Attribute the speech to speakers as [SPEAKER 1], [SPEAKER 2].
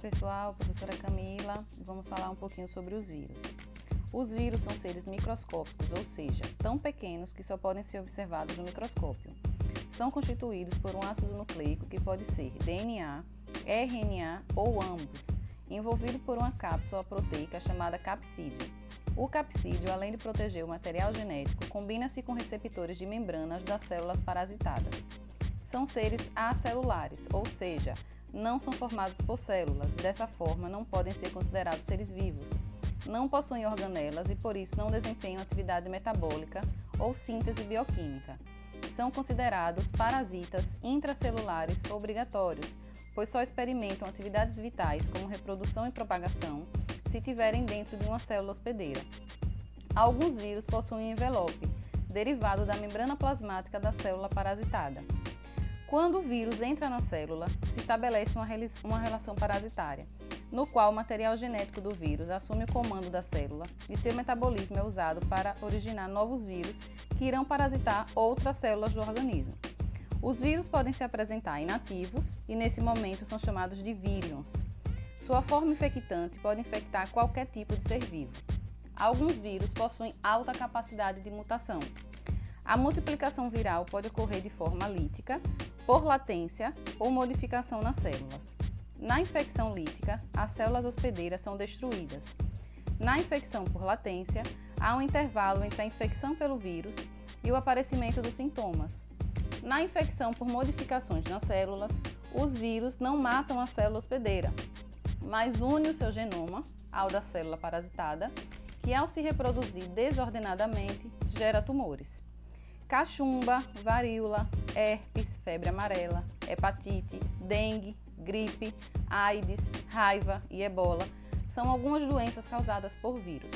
[SPEAKER 1] Oi pessoal, professora Camila. Vamos falar um pouquinho sobre os vírus. Os vírus são seres microscópicos, ou seja, tão pequenos que só podem ser observados no microscópio. São constituídos por um ácido nucleico que pode ser DNA, RNA ou ambos, envolvido por uma cápsula proteica chamada capsídeo. O capsídeo, além de proteger o material genético, combina-se com receptores de membranas das células parasitadas. São seres acelulares, ou seja, não são formados por células, dessa forma não podem ser considerados seres vivos. Não possuem organelas e por isso não desempenham atividade metabólica ou síntese bioquímica. São considerados parasitas intracelulares obrigatórios, pois só experimentam atividades vitais como reprodução e propagação se tiverem dentro de uma célula hospedeira. Alguns vírus possuem envelope, derivado da membrana plasmática da célula parasitada. Quando o vírus entra na célula, se estabelece uma, uma relação parasitária, no qual o material genético do vírus assume o comando da célula e seu metabolismo é usado para originar novos vírus que irão parasitar outras células do organismo. Os vírus podem se apresentar inativos e, nesse momento, são chamados de vírions. Sua forma infectante pode infectar qualquer tipo de ser vivo. Alguns vírus possuem alta capacidade de mutação. A multiplicação viral pode ocorrer de forma lítica, por latência ou modificação nas células. Na infecção lítica, as células hospedeiras são destruídas. Na infecção por latência, há um intervalo entre a infecção pelo vírus e o aparecimento dos sintomas. Na infecção por modificações nas células, os vírus não matam a célula hospedeira, mas unem o seu genoma ao da célula parasitada, que ao se reproduzir desordenadamente gera tumores cachumba, varíola, herpes, febre amarela, hepatite, dengue, gripe, AIDS, raiva e ebola são algumas doenças causadas por vírus.